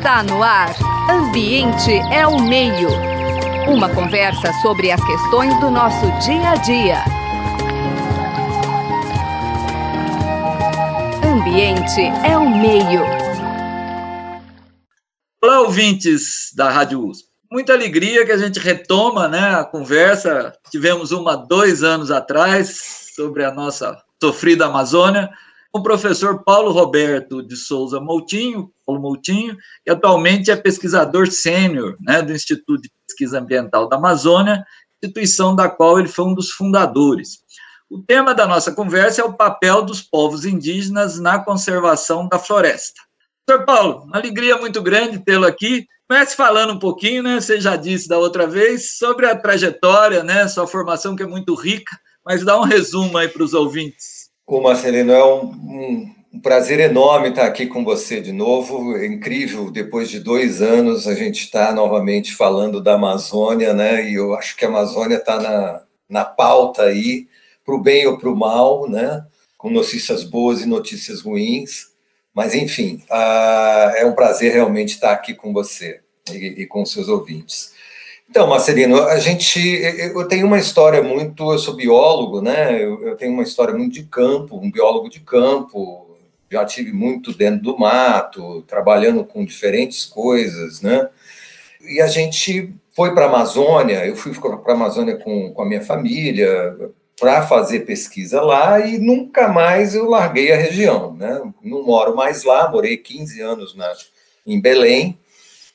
Está no ar. Ambiente é o meio. Uma conversa sobre as questões do nosso dia a dia. Ambiente é o meio. Olá, ouvintes da Rádio USP. Muita alegria que a gente retoma né, a conversa. Tivemos uma dois anos atrás sobre a nossa sofrida Amazônia o professor Paulo Roberto de Souza Moutinho, Paulo Moutinho, que atualmente é pesquisador sênior né, do Instituto de Pesquisa Ambiental da Amazônia, instituição da qual ele foi um dos fundadores. O tema da nossa conversa é o papel dos povos indígenas na conservação da floresta. Professor Paulo, uma alegria muito grande tê-lo aqui. Comece falando um pouquinho, né? Você já disse da outra vez, sobre a trajetória, né? Sua formação que é muito rica, mas dá um resumo aí para os ouvintes. Ô Marcelino, é um, um, um, prazer enorme estar aqui com você de novo. É incrível, depois de dois anos, a gente está novamente falando da Amazônia, né? E eu acho que a Amazônia está na, na pauta aí, para o bem ou para o mal, né? Com notícias boas e notícias ruins. Mas, enfim, uh, é um prazer realmente estar aqui com você e, e com seus ouvintes. Então, Marcelino, a gente, eu tenho uma história muito, eu sou biólogo, né? Eu, eu, tenho uma história muito de campo, um biólogo de campo. Já tive muito dentro do mato, trabalhando com diferentes coisas, né? E a gente foi para a Amazônia. Eu fui para a Amazônia com, com a minha família para fazer pesquisa lá e nunca mais eu larguei a região, né? Não moro mais lá, morei 15 anos na, em Belém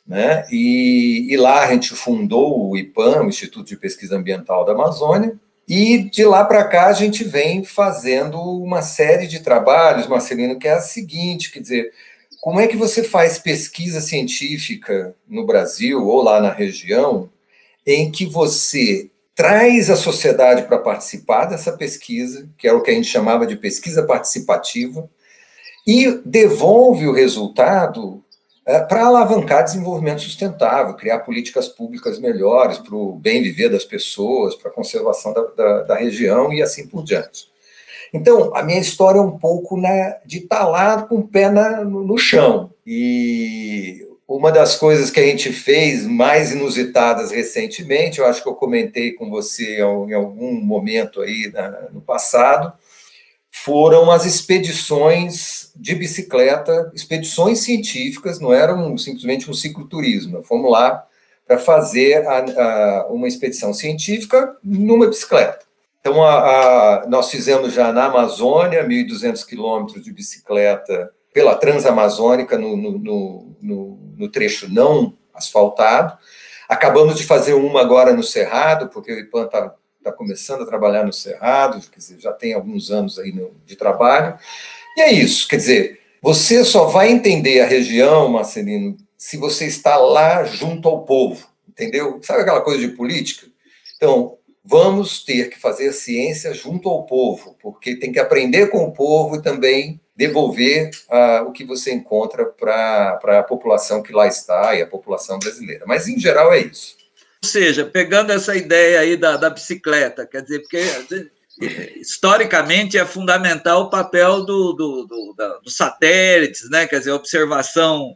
né? E, e, lá a gente fundou o IPAM, o Instituto de Pesquisa Ambiental da Amazônia, e de lá para cá a gente vem fazendo uma série de trabalhos, Marcelino, que é a seguinte, quer dizer, como é que você faz pesquisa científica no Brasil ou lá na região em que você traz a sociedade para participar dessa pesquisa, que é o que a gente chamava de pesquisa participativa, e devolve o resultado para alavancar desenvolvimento sustentável, criar políticas públicas melhores para o bem viver das pessoas, para a conservação da, da, da, região e assim por diante. Então, a minha história é um pouco né, de estar tá lá com o pé na, no, chão. E uma das coisas que a gente fez mais inusitadas recentemente, eu acho que eu comentei com você em algum momento aí no passado, foram as expedições de bicicleta, expedições científicas, não eram simplesmente um cicloturismo. Fomos lá para fazer a, a, uma expedição científica numa bicicleta. Então, a, nós fizemos já na Amazônia 1.200 quilômetros de bicicleta pela Transamazônica, no, no, no, no trecho não asfaltado. Acabamos de fazer uma agora no Cerrado, porque o IPAN está está começando a trabalhar no Cerrado, quer dizer, já tem alguns anos aí de trabalho. E é isso, quer dizer, você só vai entender a região, Marcelino, se você está lá junto ao povo, entendeu? Sabe aquela coisa de política? Então, vamos ter que fazer ciência junto ao povo, porque tem que aprender com o povo e também devolver uh, o que você encontra para a população que lá está e a população brasileira. Mas, em geral, é isso. Ou seja, pegando essa ideia aí da, da bicicleta, quer dizer, porque historicamente é fundamental o papel do, do, do, dos satélites, né? Quer dizer, a observação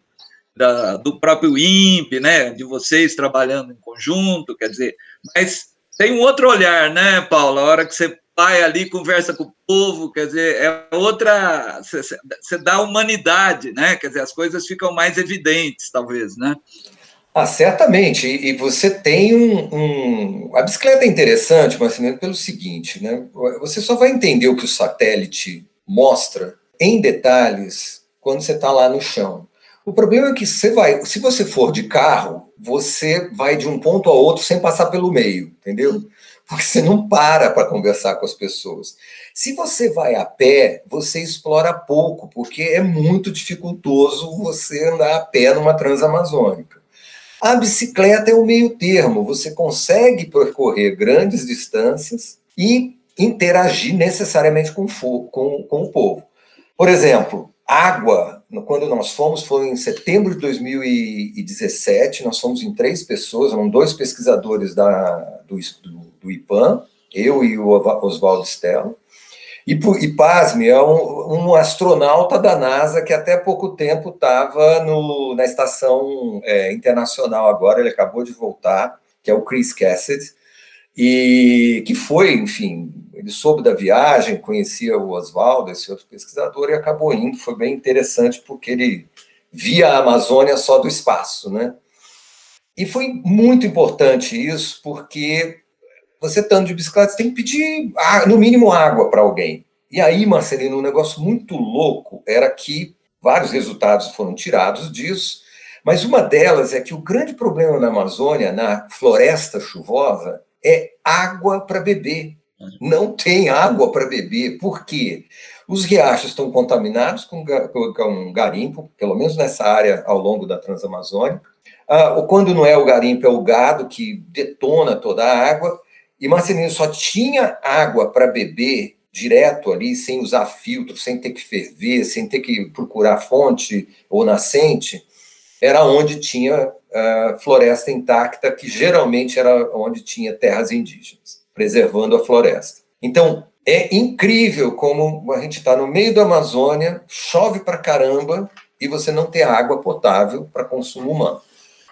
da, do próprio INPE, né? De vocês trabalhando em conjunto, quer dizer, mas tem um outro olhar, né, Paulo? A hora que você vai ali, conversa com o povo, quer dizer, é outra. Você dá humanidade, né? Quer dizer, as coisas ficam mais evidentes, talvez, né? Ah, certamente. E, você tem um, um, A bicicleta é interessante, mas pelo seguinte, né? Você só vai entender o que o satélite mostra em detalhes quando você está lá no chão. O problema é que você vai, se você for de carro, você vai de um ponto a outro sem passar pelo meio, entendeu? Porque você não para para conversar com as pessoas. Se você vai a pé, você explora pouco, porque é muito dificultoso você andar a pé numa transamazônica. A bicicleta é o meio termo, você consegue percorrer grandes distâncias e interagir necessariamente com, com, com o povo. Por exemplo, água, quando nós fomos, foi em setembro de 2017, nós fomos em três pessoas, eram dois pesquisadores da, do, do, do IPAM, eu e o Oswaldo Stella, E, e pasme, é um, um, astronauta da NASA que até pouco tempo estava na estação é, internacional agora, ele acabou de voltar, que é o Chris Cassidy, e que foi, enfim, ele soube da viagem, conhecia o Oswaldo, esse outro pesquisador, e acabou indo, foi bem interessante, porque ele via a Amazônia só do espaço, né? E foi muito importante isso, porque você estando de bicicleta, você tem que pedir, no mínimo, água para alguém. E aí, Marcelino, um negócio muito louco era que vários resultados foram tirados disso, mas uma delas é que o grande problema na Amazônia, na floresta chuvosa, é água para beber. Não tem água para beber. Por quê? Os riachos estão contaminados com, com garimpo, pelo menos nessa área ao longo da Transamazônica. Ah, quando não é o garimpo, é o gado que detona toda a água. E Marcelino só tinha água para beber direto ali, sem usar filtro, sem ter que ferver, sem ter que procurar fonte ou nascente, era onde tinha uh, floresta intacta, que geralmente era onde tinha terras indígenas, preservando a floresta. Então, é incrível como a gente está no meio da Amazônia, chove para caramba e você não tem água potável para consumo humano.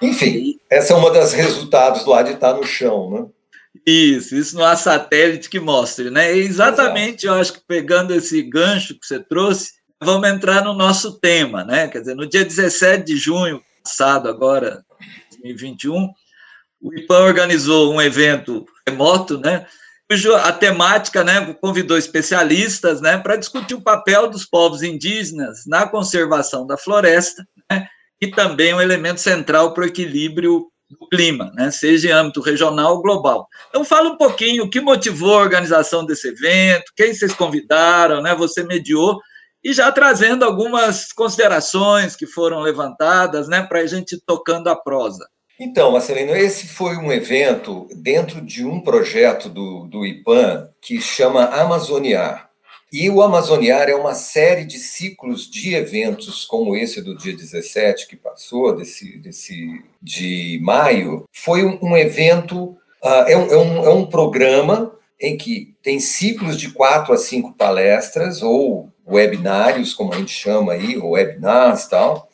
Enfim, essa é uma das resultados lá de estar no chão, né? Isso, isso não há satélite que mostre, né? E exatamente, eu acho que pegando esse gancho que você trouxe, vamos entrar no nosso tema, né? Quer dizer, no dia 17 de junho passado, agora, 2021, o IPAM organizou um evento remoto, né? A temática, né, convidou especialistas, né, para discutir o papel dos povos indígenas na conservação da floresta, né, e também um elemento central para o equilíbrio do clima, né, seja em âmbito regional ou global. Então, fala um pouquinho o que motivou a organização desse evento, quem vocês convidaram, né, você mediou, e já trazendo algumas considerações que foram levantadas, né, para a gente ir tocando a prosa. Então, Marcelino, esse foi um evento dentro de um projeto do, do IPAN que chama Amazoniar. E o Amazoniar é uma série de ciclos de eventos, como esse do dia 17 que passou, desse, desse de maio. Foi um, um evento, uh, é, um, é, um, é um programa em que tem ciclos de quatro a cinco palestras, ou webinários, como a gente chama aí, ou webinars tal,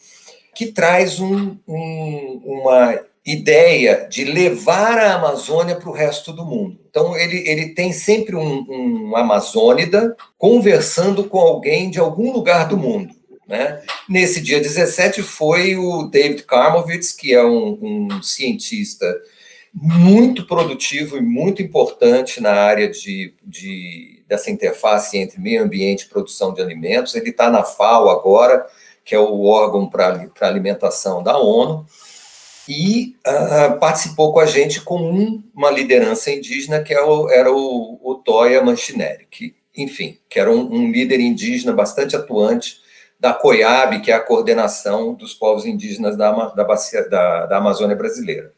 que traz um, um, uma ideia de levar a Amazônia para o resto do mundo. Então, ele, ele tem sempre um, um amazônida conversando com alguém de algum lugar do mundo. Né? Nesse dia 17 foi o David Karmovitz, que é um, um cientista muito produtivo e muito importante na área de, de, dessa interface entre meio ambiente e produção de alimentos. Ele está na FAO agora, que é o órgão para alimentação da ONU, e uh, participou com a gente com um, uma liderança indígena que era é o, era o, o Toya Manchineri, que, enfim, que era um, um, líder indígena bastante atuante da COIAB, que é a coordenação dos povos indígenas da, da, bacia, da, da Amazônia brasileira.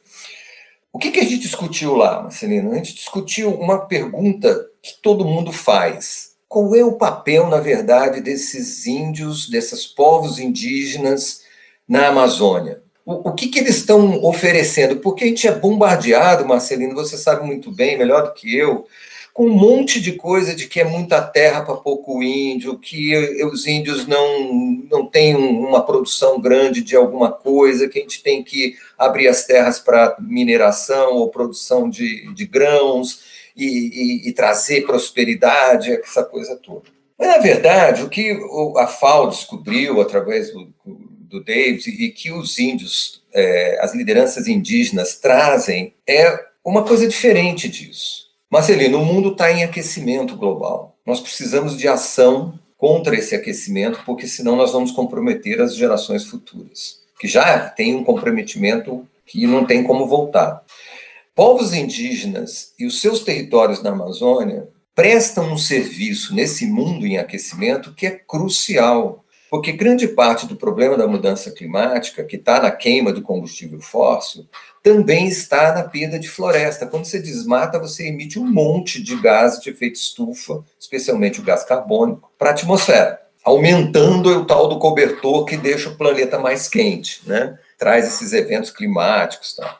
O que, que a gente discutiu lá, Marcelino? A gente discutiu uma pergunta que todo mundo faz. Qual é o papel, na verdade, desses índios, desses povos indígenas na Amazônia? O, o que, que eles estão oferecendo? Porque a gente é bombardeado, Marcelino, você sabe muito bem, melhor do que eu, com um monte de coisa de que é muita terra para pouco índio, que os índios não, não têm uma produção grande de alguma coisa, que a gente tem que abrir as terras para mineração ou produção de, de grãos e, e, e trazer prosperidade, essa coisa toda. Mas, na verdade, o que a FAO descobriu através do, do David e que os índios, é, as lideranças indígenas trazem é uma coisa diferente disso. Marcelino, o mundo está em aquecimento global. Nós precisamos de ação contra esse aquecimento, porque senão nós vamos comprometer as gerações futuras, que já têm um comprometimento que não tem como voltar. Povos indígenas e os seus territórios na Amazônia prestam um serviço nesse mundo em aquecimento que é crucial. Porque grande parte do problema da mudança climática, que está na queima do combustível fóssil, também está na perda de floresta. Quando você desmata, você emite um monte de gás de efeito estufa, especialmente o gás carbônico, para a atmosfera, aumentando o tal do cobertor que deixa o planeta mais quente, né? Traz esses eventos climáticos, tal.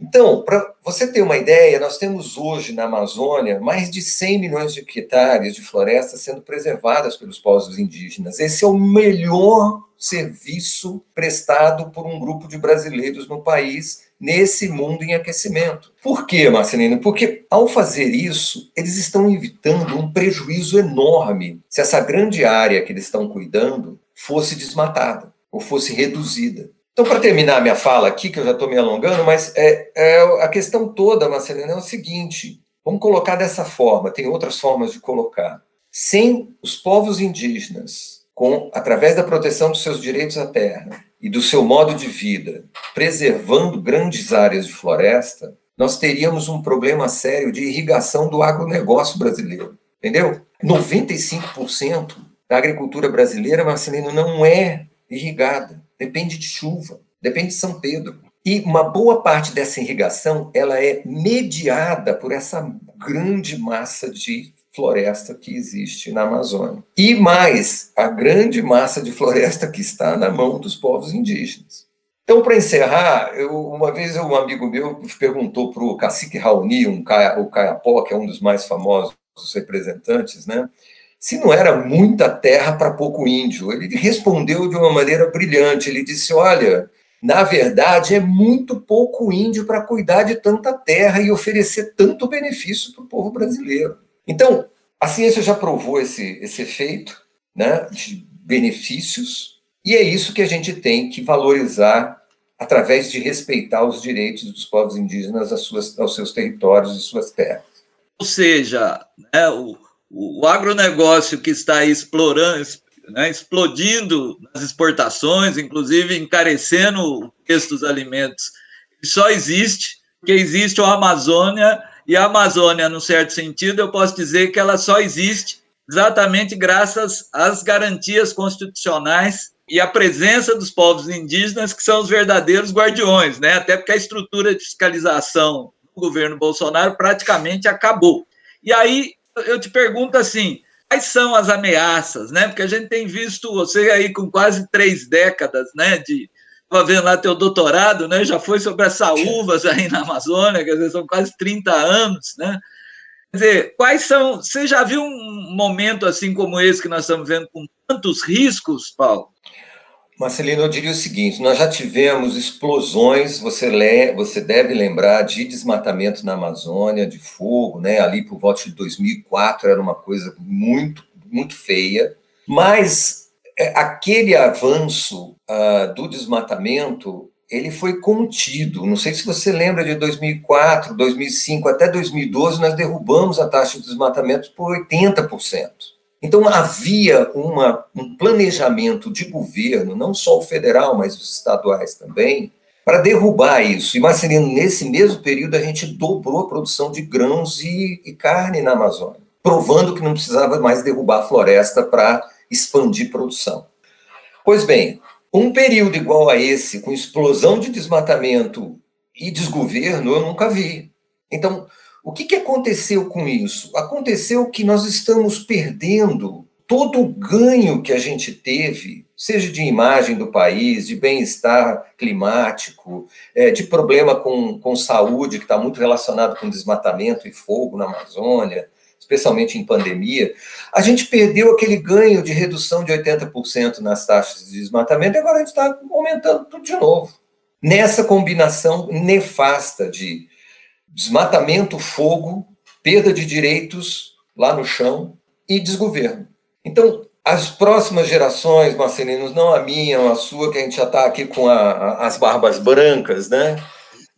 Então, para você ter uma ideia, nós temos hoje na Amazônia mais de 100 milhões de hectares de florestas sendo preservadas pelos povos indígenas. Esse é o melhor serviço prestado por um grupo de brasileiros no país nesse mundo em aquecimento. Por quê, Marcelino? Porque ao fazer isso, eles estão evitando um prejuízo enorme se essa grande área que eles estão cuidando fosse desmatada ou fosse reduzida. Então, para terminar minha fala aqui, que eu já estou me alongando, mas é, é, a questão toda, Marcelina, é o seguinte: vamos colocar dessa forma, tem outras formas de colocar. Sem os povos indígenas, com através da proteção dos seus direitos à terra e do seu modo de vida, preservando grandes áreas de floresta, nós teríamos um problema sério de irrigação do agronegócio brasileiro. Entendeu? 95% da agricultura brasileira, Marcelino, não é irrigada depende de chuva, depende de São Pedro. E uma boa parte dessa irrigação ela é mediada por essa grande massa de floresta que existe na Amazônia. E mais, a grande massa de floresta que está na mão dos povos indígenas. Então, para encerrar, eu, uma vez um amigo meu perguntou para o cacique Raoni, um, o Caiapó, que é um dos mais famosos representantes, né? Se não era muita terra para pouco índio. Ele respondeu de uma maneira brilhante. Ele disse: Olha, na verdade, é muito pouco índio para cuidar de tanta terra e oferecer tanto benefício para o povo brasileiro. Então, a ciência já provou esse, esse efeito né, de benefícios, e é isso que a gente tem que valorizar através de respeitar os direitos dos povos indígenas às suas, aos seus territórios e suas terras. Ou seja, né, o o, agronegócio que está explorando, né, explodindo nas exportações, inclusive encarecendo o preço dos alimentos, só existe porque existe a Amazônia, e a Amazônia, num certo sentido, eu posso dizer que ela só existe exatamente graças às garantias constitucionais e à presença dos povos indígenas, que são os verdadeiros guardiões, né? até porque a estrutura de fiscalização do governo Bolsonaro praticamente acabou. E aí eu te pergunto assim, quais são as ameaças, né? Porque a gente tem visto você aí com quase três décadas, né? De estava vendo lá teu doutorado, né? Já foi sobre as saúvas aí na Amazônia, quer dizer, são quase 30 anos, né? Quer dizer, quais são. Você já viu um momento assim como esse que nós estamos vendo com tantos riscos, Paulo? Marcelino, eu diria o seguinte: nós já tivemos explosões, você, lê, você deve lembrar de desmatamento na Amazônia, de fogo, né? Ali por volta de 2004 era uma coisa muito, muito feia, mas é, aquele avanço uh, do desmatamento ele foi contido. Não sei se você lembra de 2004, 2005, até 2012, nós derrubamos a taxa de desmatamento por 80%. Então, havia uma, um planejamento de governo, não só o federal, mas os estaduais também, para derrubar isso. E, Marcelino, nesse mesmo período, a gente dobrou a produção de grãos e, e carne na Amazônia, provando que não precisava mais derrubar a floresta para expandir produção. Pois bem, um período igual a esse, com explosão de desmatamento e desgoverno, eu nunca vi. Então, o que, que aconteceu com isso? Aconteceu que nós estamos perdendo todo o ganho que a gente teve, seja de imagem do país, de bem-estar climático, é, de problema com, com saúde, que está muito relacionado com desmatamento e fogo na Amazônia, especialmente em pandemia, a gente perdeu aquele ganho de redução de 80% nas taxas de desmatamento e agora a gente está aumentando tudo de novo. Nessa combinação nefasta de desmatamento, fogo, perda de direitos lá no chão e desgoverno. Então, as próximas gerações, Marcelinos, não a minha, a sua, que a gente já está aqui com a, a, as barbas brancas, né?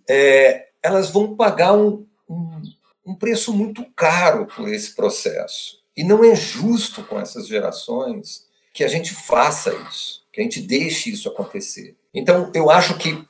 É, elas vão pagar um, um, um preço muito caro por esse processo. E não é justo com essas gerações que a gente faça isso, que a gente deixe isso acontecer. Então, eu acho que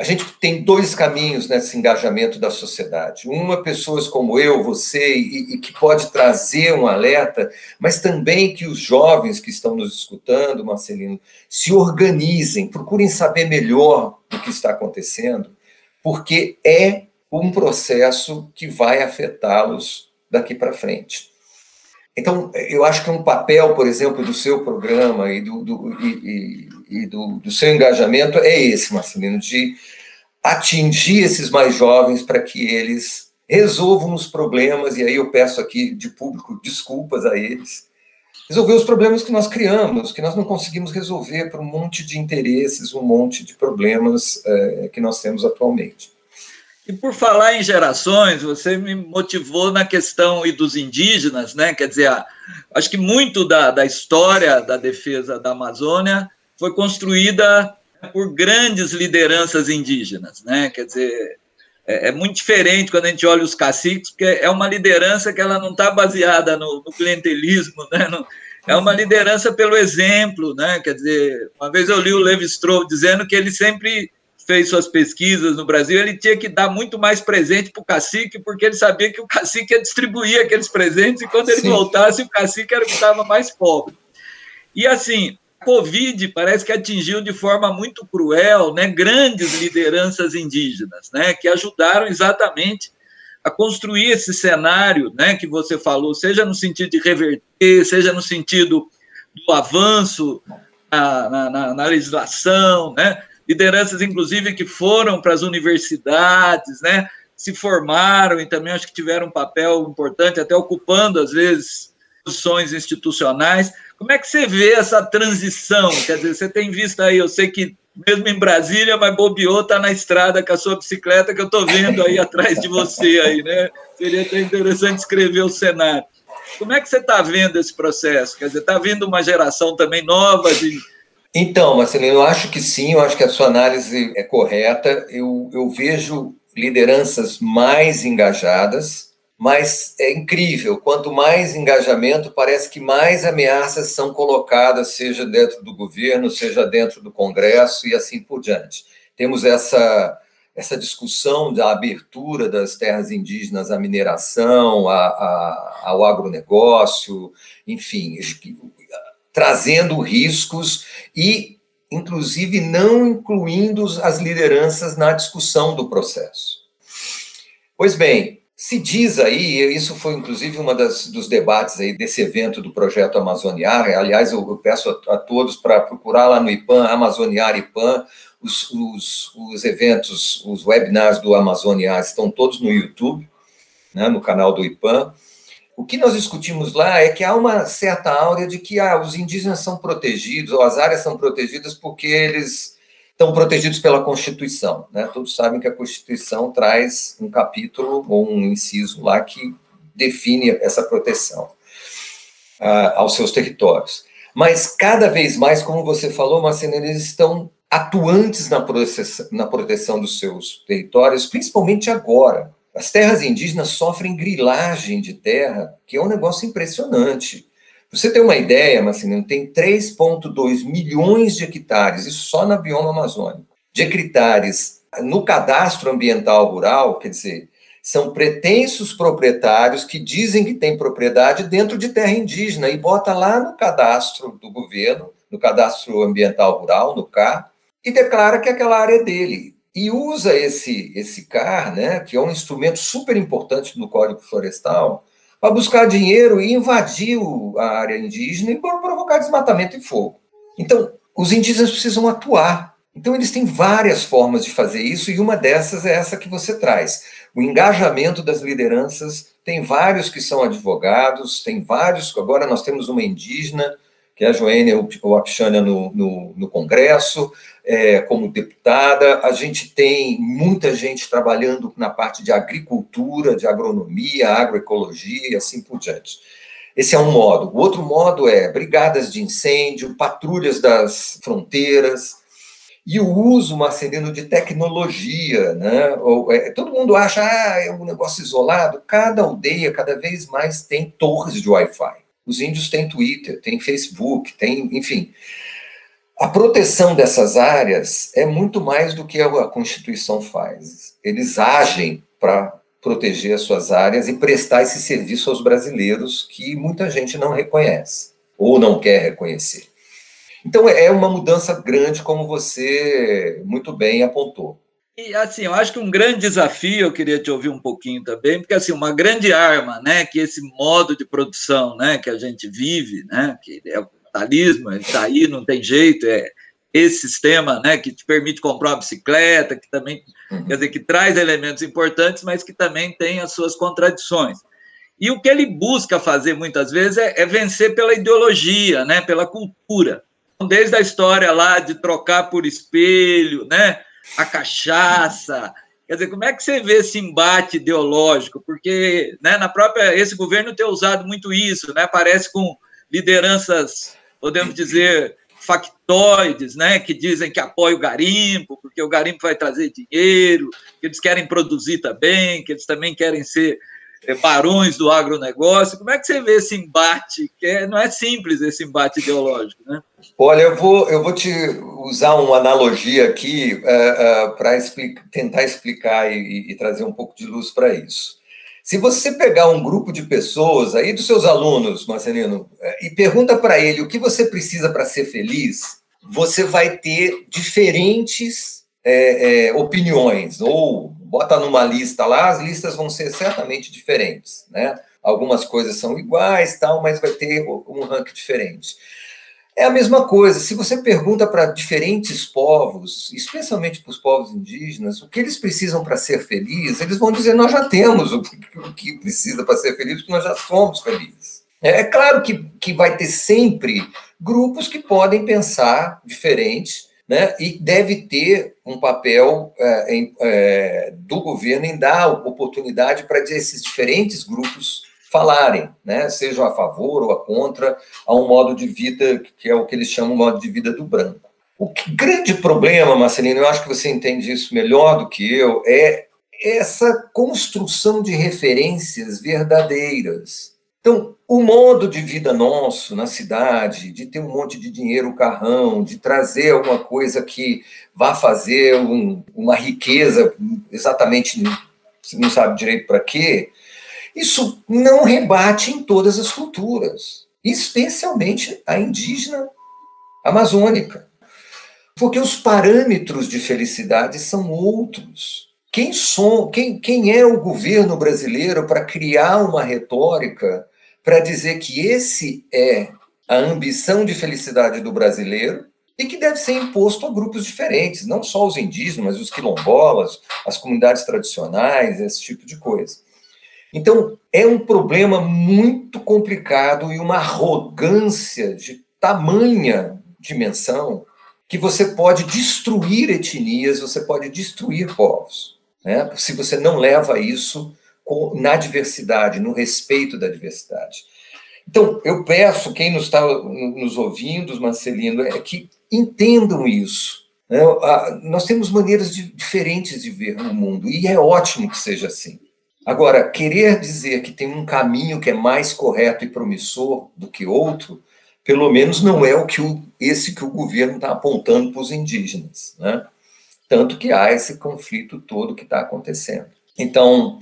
a gente tem dois caminhos nesse engajamento da sociedade. Uma, pessoas como eu, você, e, e, que pode trazer um alerta, mas também que os jovens que estão nos escutando, Marcelino, se organizem, procurem saber melhor o que está acontecendo, porque é um processo que vai afetá-los daqui para frente. Então, eu acho que um papel, por exemplo, do seu programa e do, do e, e, e do, do, seu engajamento é esse, Marcelino, de atingir esses mais jovens para que eles resolvam os problemas, e aí eu peço aqui de público desculpas a eles, resolver os problemas que nós criamos, que nós não conseguimos resolver por um monte de interesses, um monte de problemas é, que nós temos atualmente. E por falar em gerações, você me motivou na questão e dos indígenas, né? Quer dizer, acho que muito da, da história da defesa da Amazônia foi construída por grandes lideranças indígenas, né? Quer dizer, é, é, muito diferente quando a gente olha os caciques, porque é uma liderança que ela não está baseada no, no, clientelismo, né? No, é uma liderança pelo exemplo, né? Quer dizer, uma vez eu li o Levi Strauss dizendo que ele sempre fez suas pesquisas no Brasil, ele tinha que dar muito mais presente para o cacique, porque ele sabia que o cacique ia distribuir aqueles presentes, e quando ele Sim. voltasse, o cacique era o que estava mais pobre. E assim, Covid parece que atingiu de forma muito cruel né, grandes lideranças indígenas, né, que ajudaram exatamente a construir esse cenário né, que você falou, seja no sentido de reverter, seja no sentido do avanço na, na, na legislação, né, lideranças, inclusive, que foram para as universidades, né, se formaram e também acho que tiveram um papel importante, até ocupando, às vezes, posições institucionais. Como é que você vê essa transição? Quer dizer, você tem visto aí, eu sei que mesmo em Brasília, mas bobeou, está na estrada com a sua bicicleta que eu estou vendo aí atrás de você aí, né? Seria até interessante escrever o cenário. Como é que você está vendo esse processo? Quer dizer, está vindo uma geração também nova de. Então, Marcelino, eu acho que sim, eu acho que a sua análise é correta. Eu, eu vejo lideranças mais engajadas, mas é incrível, quanto mais engajamento, parece que mais ameaças são colocadas, seja dentro do governo, seja dentro do Congresso e assim por diante. Temos essa, essa discussão da abertura das terras indígenas à mineração, a, a, ao agronegócio, enfim, trazendo riscos e, inclusive, não incluindo as lideranças na discussão do processo. Pois bem, se diz aí, isso foi inclusive das, dos debates aí desse evento do projeto Amazoniar, aliás, eu, peço a, a todos para procurar lá no IPAN, Amazoniar IPAN, os, os, os, eventos, os webinars do Amazoniar estão todos no YouTube, né, no canal do IPAN. O que nós discutimos lá é que há uma certa áurea de que ah, os indígenas são protegidos, ou as áreas são protegidas porque eles estão protegidos pela Constituição. Né? Todos sabem que a Constituição traz um capítulo ou um inciso lá que define essa proteção uh, aos seus territórios. Mas cada vez mais, como você falou, Marcelo, eles estão atuantes na na proteção dos seus territórios, principalmente agora. As terras indígenas sofrem grilagem de terra, que é um negócio impressionante você tem uma ideia, Marcelino, tem 3,2 milhões de hectares, isso só na bioma amazônico, de hectares no cadastro ambiental rural, quer dizer, são pretensos proprietários que dizem que têm propriedade dentro de terra indígena e bota lá no cadastro do governo, no cadastro ambiental rural, no CAR, e declara que aquela área é dele. E usa esse, esse CAR, né, que é um instrumento super importante no Código Florestal, para buscar dinheiro e invadir a área indígena e provocar desmatamento e fogo. Então, os indígenas precisam atuar. Então, eles têm várias formas de fazer isso, e uma dessas é essa que você traz. O engajamento das lideranças, tem vários que são advogados, tem vários, agora nós temos uma indígena, que a Joênia Wapixânia no, no, no Congresso, é, como deputada, a gente tem muita gente trabalhando na parte de agricultura, de agronomia, agroecologia e assim por diante. Esse é um modo. O outro modo é brigadas de incêndio, patrulhas das fronteiras e o uso, Marcelino, de tecnologia. Né? É, todo mundo acha ah, é um negócio isolado. Cada aldeia, cada vez mais, tem torres de Wi-Fi. Os índios têm Twitter, têm Facebook, tem, enfim. A proteção dessas áreas é muito mais do que a Constituição faz. Eles agem para proteger as suas áreas e prestar esse serviço aos brasileiros que muita gente não reconhece ou não quer reconhecer. Então é uma mudança grande, como você muito bem apontou. E assim, eu acho que um grande desafio, eu queria te ouvir um pouquinho também, porque assim, uma grande arma, né, que esse modo de produção, né, que a gente vive, né, que é capitalismo, está aí, não tem jeito, é, esse sistema, né, que te permite comprar uma bicicleta, que também, uhum. quer dizer, que traz elementos importantes, mas que também tem as suas contradições. E o que ele busca fazer muitas vezes é, é vencer pela ideologia, né, pela cultura. Então, desde a história lá de trocar por espelho, né, a cachaça, Quer dizer, como é que você vê esse embate ideológico? Porque né, na própria esse governo tem usado muito isso, né? Parece com lideranças, podemos dizer, factoides, né, que dizem que apoiam o garimpo, porque o garimpo vai trazer dinheiro, que eles querem produzir também, que eles também querem ser barões do agronegócio. Como é que você vê esse embate? Que é, não é simples esse embate ideológico, né? Olha, eu vou, eu vou te usar uma analogia aqui uh, é, uh, é, para explica, tentar explicar e, e, trazer um pouco de luz para isso. Se você pegar um grupo de pessoas aí dos seus alunos, Marcelino, e pergunta para ele o que você precisa para ser feliz, você vai ter diferentes é, é, opiniões ou bota numa lista lá, as listas vão ser certamente diferentes, né? Algumas coisas são iguais, tal, mas vai ter um ranking diferente. É a mesma coisa, se você pergunta para diferentes povos, especialmente para os povos indígenas, o que eles precisam para ser felizes, eles vão dizer: nós já temos o que precisa para ser feliz, porque nós já somos felizes. É, é claro que, que vai ter sempre grupos que podem pensar diferente, né, e deve ter um papel é, em, é, do governo em dar oportunidade para esses diferentes grupos falarem, né, sejam a favor ou a contra, a um modo de vida que é o que eles chamam de modo de vida do branco. O que, grande problema, Marcelino, eu acho que você entende isso melhor do que eu, é essa construção de referências verdadeiras. Então, o modo de vida nosso na cidade, de ter um monte de dinheiro, carrão, de trazer alguma coisa que vá fazer um, uma riqueza, exatamente você não sabe direito para quê, isso não rebate em todas as culturas, especialmente a indígena amazônica. Porque os parâmetros de felicidade são outros. Quem, som, quem, quem é o governo brasileiro para criar uma retórica para dizer que esse é a ambição de felicidade do brasileiro e que deve ser imposto a grupos diferentes, não só os indígenas, os quilombolas, as comunidades tradicionais, esse tipo de coisa. Então, é um problema muito complicado e uma arrogância de tamanha dimensão que você pode destruir etnias, você pode destruir povos, né? se você não leva isso na diversidade, no respeito da diversidade. Então, eu peço, quem nos está nos ouvindo, Marcelino, é que entendam isso. Né? Nós temos maneiras de, diferentes de ver o mundo, e é ótimo que seja assim. Agora, querer dizer que tem um caminho que é mais correto e promissor do que outro, pelo menos não é o que o, esse que o governo está apontando para os indígenas, né? Tanto que há esse conflito todo que está acontecendo. Então,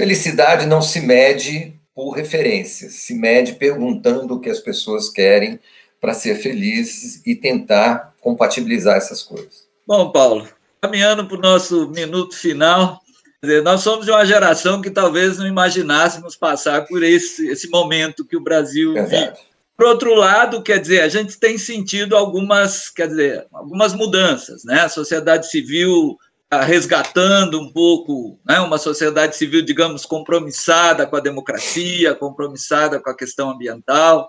Felicidade não se mede por referências, se mede perguntando o que as pessoas querem para ser felizes e tentar compatibilizar essas coisas. Bom, Paulo, caminhando para o nosso minuto final, dizer, nós somos de uma geração que talvez não imaginássemos passar por esse, esse momento que o Brasil vive. Por outro lado, quer dizer, a gente tem sentido algumas, quer dizer, algumas mudanças, né? A sociedade civil resgatando um pouco né, uma sociedade civil, digamos, compromissada com a democracia, compromissada com a questão ambiental.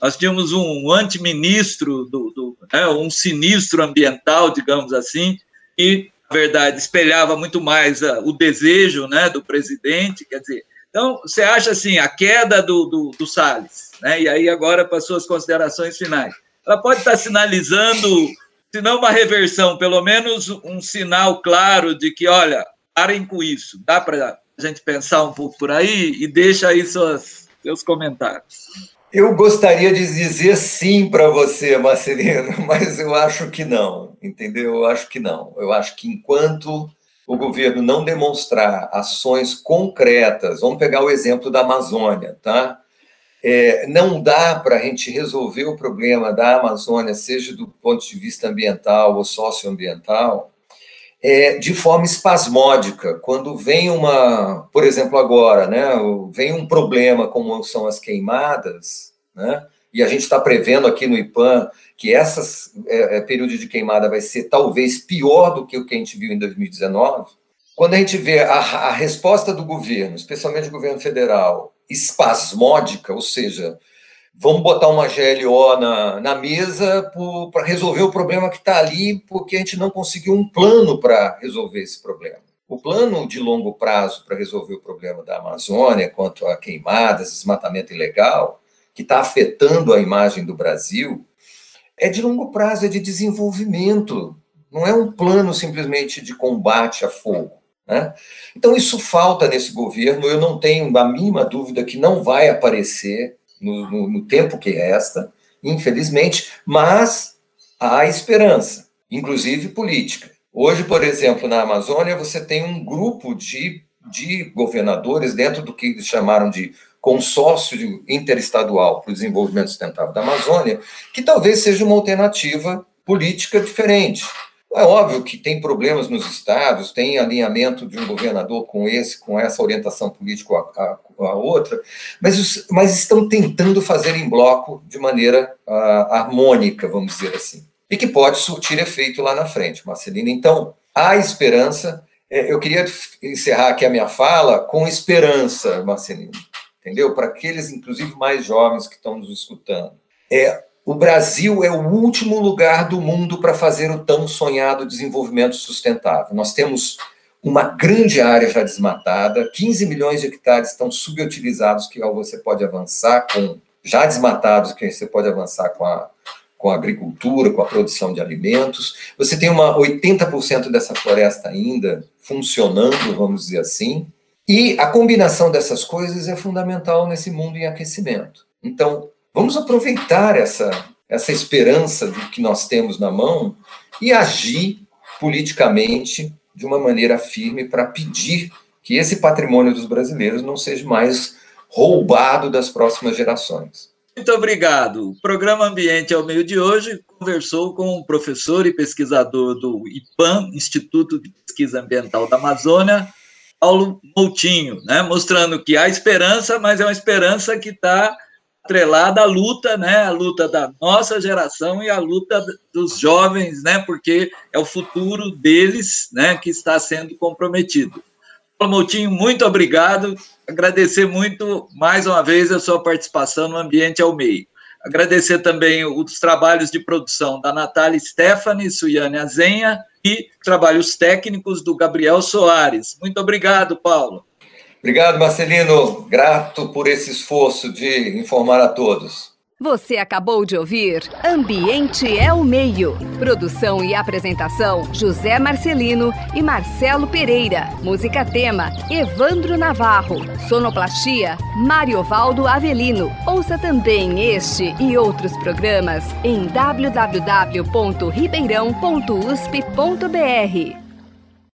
Nós tínhamos um antiministro, do, do né, um sinistro ambiental, digamos assim, e, na verdade, espelhava muito mais uh, o desejo né, do presidente. Quer dizer, então, você acha assim, a queda do, do, do Salles, né, e aí agora para suas considerações finais, ela pode estar sinalizando se não uma reversão, pelo menos um sinal claro de que, olha, parem com isso. Dá para a gente pensar um pouco por aí e deixa aí suas, seus comentários. Eu gostaria de dizer sim para você, Marcelino, mas eu acho que não, entendeu? Eu acho que não. Eu acho que enquanto o governo não demonstrar ações concretas, vamos pegar o exemplo da Amazônia, tá? É, não dá para a gente resolver o problema da Amazônia, seja do ponto de vista ambiental ou socioambiental, é, de forma espasmódica. Quando vem uma, por exemplo, agora, né, vem um problema como são as queimadas, né, e a gente está prevendo aqui no IPAN que esse é, é, período de queimada vai ser talvez pior do que o que a gente viu em 2019, quando a gente vê a, a resposta do governo, especialmente do governo federal, espasmódica, ou seja, vamos botar uma GLO na, na mesa para resolver o problema que está ali, porque a gente não conseguiu um plano para resolver esse problema. O plano de longo prazo para resolver o problema da Amazônia, quanto a queimadas, desmatamento ilegal, que está afetando a imagem do Brasil, é de longo prazo, é de desenvolvimento. Não é um plano simplesmente de combate a fogo. Né? Então, isso falta nesse governo. Eu não tenho a mínima dúvida que não vai aparecer no, no, no tempo que resta, infelizmente, mas há esperança, inclusive política. Hoje, por exemplo, na Amazônia, você tem um grupo de, de governadores dentro do que eles chamaram de consórcio interestadual para o desenvolvimento sustentável da Amazônia, que talvez seja uma alternativa política diferente. É óbvio que tem problemas nos estados, tem alinhamento de um governador com esse, com essa orientação política a, a, a outra, mas, os, mas estão tentando fazer em bloco de maneira uh, harmônica, vamos dizer assim, e que pode surtir efeito lá na frente, Marcelina. Então, há esperança. É, eu queria encerrar aqui a minha fala com esperança, Marcelino, entendeu? Para aqueles, inclusive, mais jovens que estão nos escutando. É, o Brasil é o último lugar do mundo para fazer o tão sonhado desenvolvimento sustentável. Nós temos uma grande área já desmatada, 15 milhões de hectares estão subutilizados, que você pode avançar com, já desmatados, que você pode avançar com a, com a agricultura, com a produção de alimentos. Você tem uma 80% dessa floresta ainda funcionando, vamos dizer assim. E a combinação dessas coisas é fundamental nesse mundo em aquecimento. Então, Vamos aproveitar essa, essa esperança do que nós temos na mão e agir politicamente de uma maneira firme para pedir que esse patrimônio dos brasileiros não seja mais roubado das próximas gerações. Muito obrigado. O programa Ambiente ao Meio de hoje conversou com o professor e pesquisador do IPAM, Instituto de Pesquisa Ambiental da Amazônia, Paulo Moutinho, né, mostrando que há esperança, mas é uma esperança que está atrelada à luta, né, a luta da nossa geração e a luta dos jovens, né, porque é o futuro deles, né, que está sendo comprometido. Paulo Moutinho, muito obrigado, agradecer muito mais uma vez a sua participação no Ambiente ao Meio. Agradecer também os trabalhos de produção da Natália Stephanie, Suiane Azenha e trabalhos técnicos do Gabriel Soares. Muito obrigado, Paulo. Obrigado, Marcelino. Grato por esse esforço de informar a todos. Você acabou de ouvir Ambiente é o Meio. Produção e apresentação: José Marcelino e Marcelo Pereira. Música tema: Evandro Navarro. Sonoplastia: Mário Valdo Avelino. Ouça também este e outros programas em www.ribeirão.usp.br.